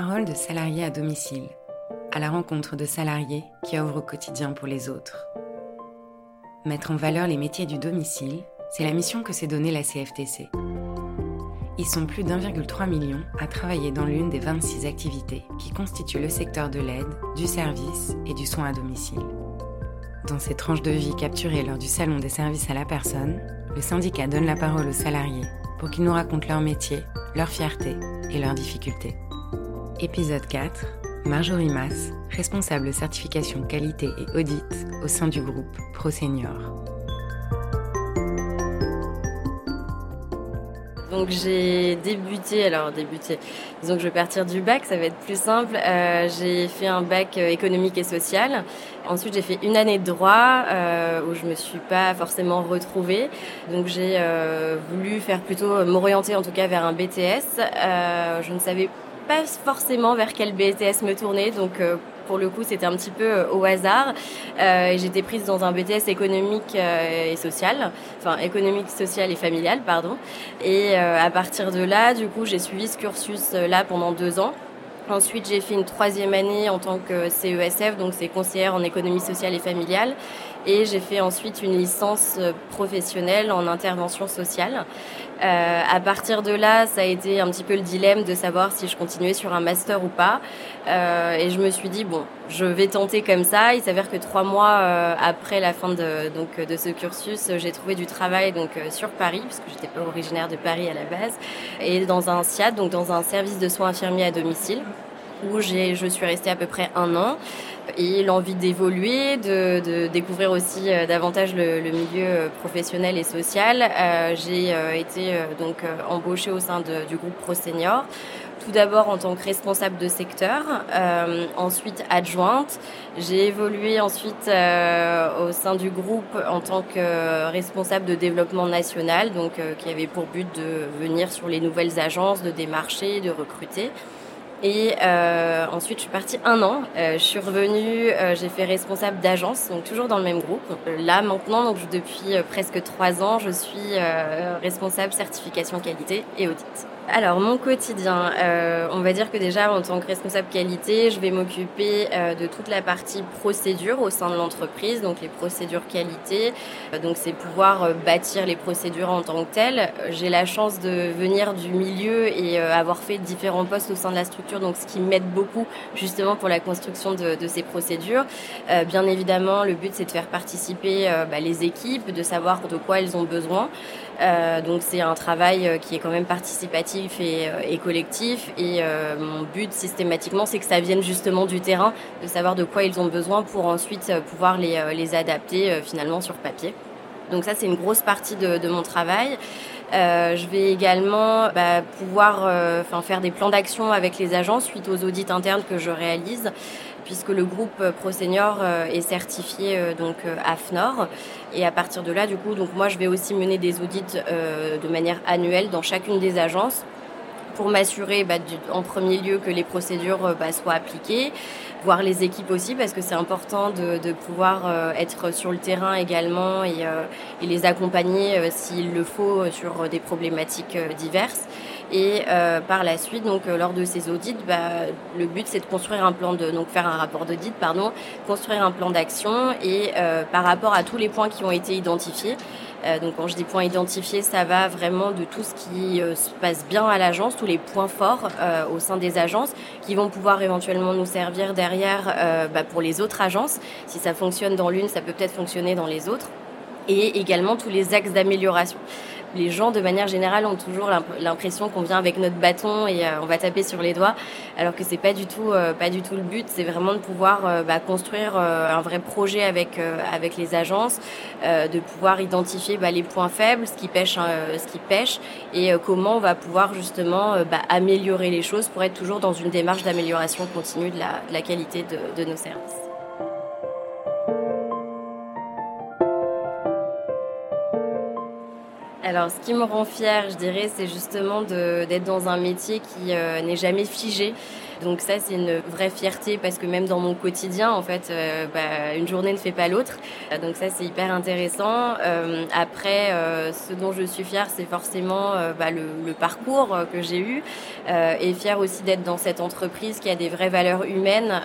parole de salariés à domicile, à la rencontre de salariés qui œuvrent au quotidien pour les autres. Mettre en valeur les métiers du domicile, c'est la mission que s'est donnée la CFTC. Ils sont plus d'1,3 million à travailler dans l'une des 26 activités qui constituent le secteur de l'aide, du service et du soin à domicile. Dans ces tranches de vie capturées lors du Salon des services à la personne, le syndicat donne la parole aux salariés pour qu'ils nous racontent leur métier, leur fierté et leurs difficultés. Épisode 4. Marjorie Mass, responsable certification qualité et audit au sein du groupe Pro Senior. Donc j'ai débuté, alors débuté, disons que je vais partir du bac, ça va être plus simple. Euh, j'ai fait un bac euh, économique et social. Ensuite j'ai fait une année de droit euh, où je me suis pas forcément retrouvée. Donc j'ai voulu faire plutôt m'orienter en tout cas vers un BTS. je ne savais pas forcément vers quel BTS me tourner, donc pour le coup, c'était un petit peu euh, au hasard. Euh, J'étais prise dans un BTS économique euh, et social, enfin économique, social et familial, pardon. Et euh, à partir de là, du coup, j'ai suivi ce cursus-là pendant deux ans. Ensuite, j'ai fait une troisième année en tant que CESF, donc c'est conseillère en économie sociale et familiale. Et j'ai fait ensuite une licence euh, professionnelle en intervention sociale. Euh, à partir de là, ça a été un petit peu le dilemme de savoir si je continuais sur un master ou pas. Euh, et je me suis dit, bon, je vais tenter comme ça. Il s'avère que trois mois euh, après la fin de, donc, de ce cursus, j'ai trouvé du travail donc, sur Paris, puisque j'étais pas originaire de Paris à la base, et dans un SIAD, donc dans un service de soins infirmiers à domicile où je suis restée à peu près un an et l'envie d'évoluer, de, de, découvrir aussi euh, davantage le, le, milieu euh, professionnel et social. Euh, j'ai euh, été donc embauchée au sein de, du groupe Pro Senior. Tout d'abord en tant que responsable de secteur, euh, ensuite adjointe. J'ai évolué ensuite euh, au sein du groupe en tant que responsable de développement national, donc euh, qui avait pour but de venir sur les nouvelles agences, de démarcher, de recruter. Et euh, ensuite, je suis partie un an. Euh, je suis revenue, euh, j'ai fait responsable d'agence, donc toujours dans le même groupe. Là, maintenant, donc depuis euh, presque trois ans, je suis euh, responsable certification qualité et audit. Alors, mon quotidien, euh, on va dire que déjà, en tant que responsable qualité, je vais m'occuper euh, de toute la partie procédure au sein de l'entreprise, donc les procédures qualité. Euh, donc, c'est pouvoir bâtir les procédures en tant que telles. J'ai la chance de venir du milieu et avoir fait différents postes au sein de la structure, donc ce qui m'aide beaucoup justement pour la construction de, de ces procédures. Bien évidemment, le but, c'est de faire participer bah, les équipes, de savoir de quoi elles ont besoin. Euh, donc c'est un travail euh, qui est quand même participatif et, euh, et collectif. Et euh, mon but systématiquement, c'est que ça vienne justement du terrain, de savoir de quoi ils ont besoin pour ensuite pouvoir les, les adapter euh, finalement sur papier. Donc ça, c'est une grosse partie de, de mon travail. Euh, je vais également bah, pouvoir euh, faire des plans d'action avec les agents suite aux audits internes que je réalise puisque le groupe Pro Senior euh, est certifié euh, donc euh, AFNOR. Et à partir de là du coup donc moi je vais aussi mener des audits euh, de manière annuelle dans chacune des agences pour m'assurer bah, en premier lieu que les procédures euh, bah, soient appliquées, voir les équipes aussi parce que c'est important de, pouvoir euh, être sur le terrain également et, euh, les accompagner s'il le faut sur des problématiques diverses. Et par la suite, donc lors de ces audits, bah, le but c'est de construire un plan de donc faire un rapport d'audit, pardon, construire un plan d'action et par rapport à tous les points qui ont été identifiés. Euh, donc quand je dis points identifiés, ça va vraiment de tout ce qui euh, se passe bien à l'agence, tous les points forts euh, au sein des agences qui vont pouvoir éventuellement nous servir derrière bah, pour les autres agences. Si ça fonctionne dans l'une, ça peut peut-être fonctionner dans les autres. Et également tous les axes d'amélioration les gens, de manière générale, ont toujours l'impression qu'on vient avec notre bâton et euh, on va taper sur les doigts, alors que c'est pas du tout, euh, pas du tout le but. C'est vraiment de pouvoir euh, bah, construire un vrai projet avec avec les agences, de pouvoir identifier bah, les points faibles, ce qui pêche, euh, ce qui pêche, et comment on va pouvoir justement bah, améliorer les choses pour être toujours dans une démarche d'amélioration continue de la, qualité de nos services. Alors, ce qui me rend fière, je dirais, c'est justement d'être dans un métier qui euh, n'est jamais figé. Donc ça, c'est une vraie fierté parce que même dans mon quotidien, en fait, euh, bah, une journée ne fait pas l'autre. Donc ça, c'est hyper intéressant. Euh, après, ce dont je suis fière, c'est forcément bah, le, parcours que j'ai eu et fière aussi d'être dans cette entreprise qui a des vraies valeurs humaines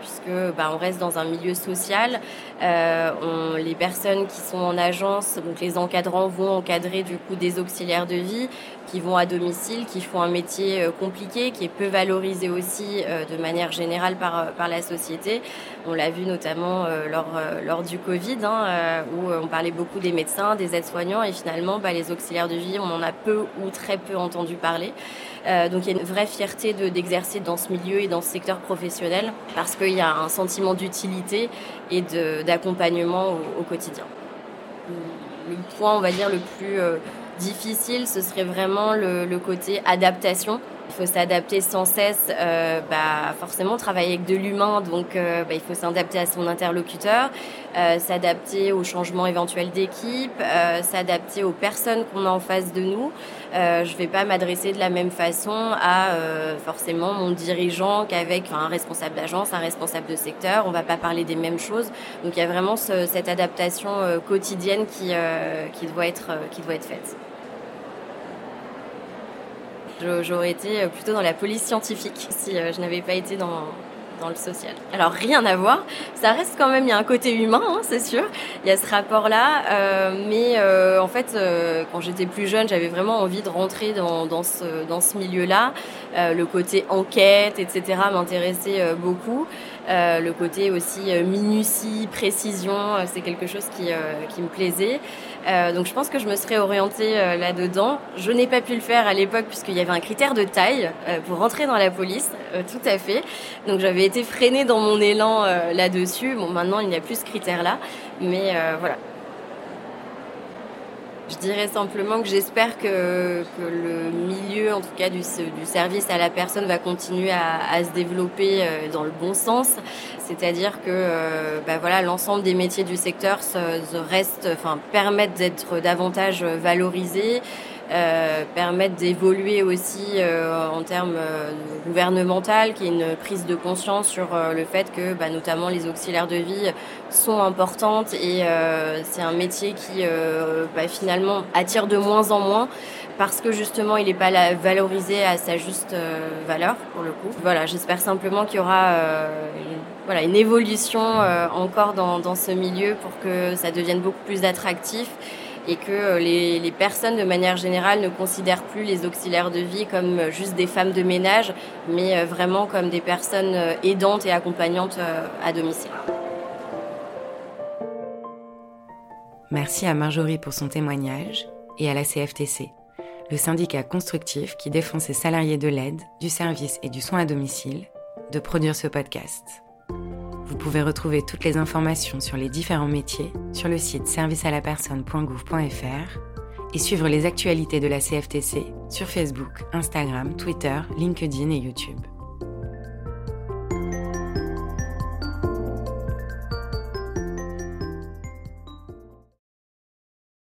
puisque bah, on reste dans un milieu social. Les personnes qui sont en agence, donc les encadrants vont encadrer du coup des auxiliaires de vie qui vont à domicile, qui font un métier compliqué, qui est peu valorisé aussi euh, de manière générale par, euh, par la société. On l'a vu notamment euh, lors, lors du Covid, hein, où on parlait beaucoup des médecins, des aides-soignants, et finalement, bah, les auxiliaires de vie, on en a peu ou très peu entendu parler. donc il y a une vraie fierté d'exercer dans ce milieu et dans ce secteur professionnel, parce qu'il y a un sentiment d'utilité et d'accompagnement au, quotidien. Le point, on va dire, le plus difficile, ce serait vraiment le, le côté adaptation il faut s'adapter sans cesse, euh, bah, forcément travailler avec de l'humain, donc euh, bah, il faut s'adapter à son interlocuteur, euh, s'adapter aux changements éventuels d'équipe, euh, s'adapter aux personnes qu'on a en face de nous. Je ne vais pas m'adresser de la même façon à forcément mon dirigeant qu'avec un responsable d'agence, un responsable de secteur. On ne va pas parler des mêmes choses. Donc il y a vraiment ce, cette adaptation quotidienne qui, qui, doit être, qui doit être faite. J'aurais été euh, plutôt dans la police scientifique si euh, je n'avais pas été dans, dans le social. Alors rien à voir, ça reste quand même, il y a un côté humain, hein, c'est sûr, il y a ce rapport-là, euh, mais euh, en fait, euh, quand j'étais plus jeune, j'avais vraiment envie de rentrer dans, dans ce, dans ce milieu-là. Euh, le côté enquête, etc., m'intéressait beaucoup. Le côté aussi minutie, précision, c'est quelque chose qui, qui me plaisait. donc je pense que je me serais orientée là-dedans. Je n'ai pas pu le faire à l'époque puisqu'il y avait un critère de taille pour rentrer dans la police, tout à fait. Donc j'avais été freinée dans mon élan euh, là-dessus. Bon, maintenant, il n'y a plus ce critère-là. Mais euh, voilà. Je dirais simplement que j'espère que, le milieu, en tout cas du, service à la personne, va continuer à, se développer euh, dans le bon sens. C'est-à-dire que bah voilà, l'ensemble des métiers du secteur se, se reste, enfin, permettent d'être davantage valorisés. Euh, permettre d'évoluer aussi euh, en termes euh, gouvernemental, qui est une prise de conscience sur le fait que bah, notamment les auxiliaires de vie sont importantes et c'est un métier qui bah, finalement attire de moins en moins parce que justement il n'est pas valorisé à sa juste valeur pour le coup. Voilà, j'espère simplement qu'il y aura une, voilà, une évolution encore dans, dans ce milieu pour que ça devienne beaucoup plus attractif et que euh, les, personnes de manière générale ne considèrent plus les auxiliaires de vie comme euh, juste des femmes de ménage, mais euh, vraiment comme des personnes aidantes et accompagnantes à domicile. Merci à Marjorie pour son témoignage et à la CFTC, le syndicat constructif qui défend ses salariés de l'aide, du service et du soin à domicile, de produire ce podcast. Vous pouvez retrouver toutes les informations sur les différents métiers sur le site servicealapersonne.gouv.fr et suivre les actualités de la CFTC sur Facebook, Instagram, Twitter, LinkedIn et YouTube.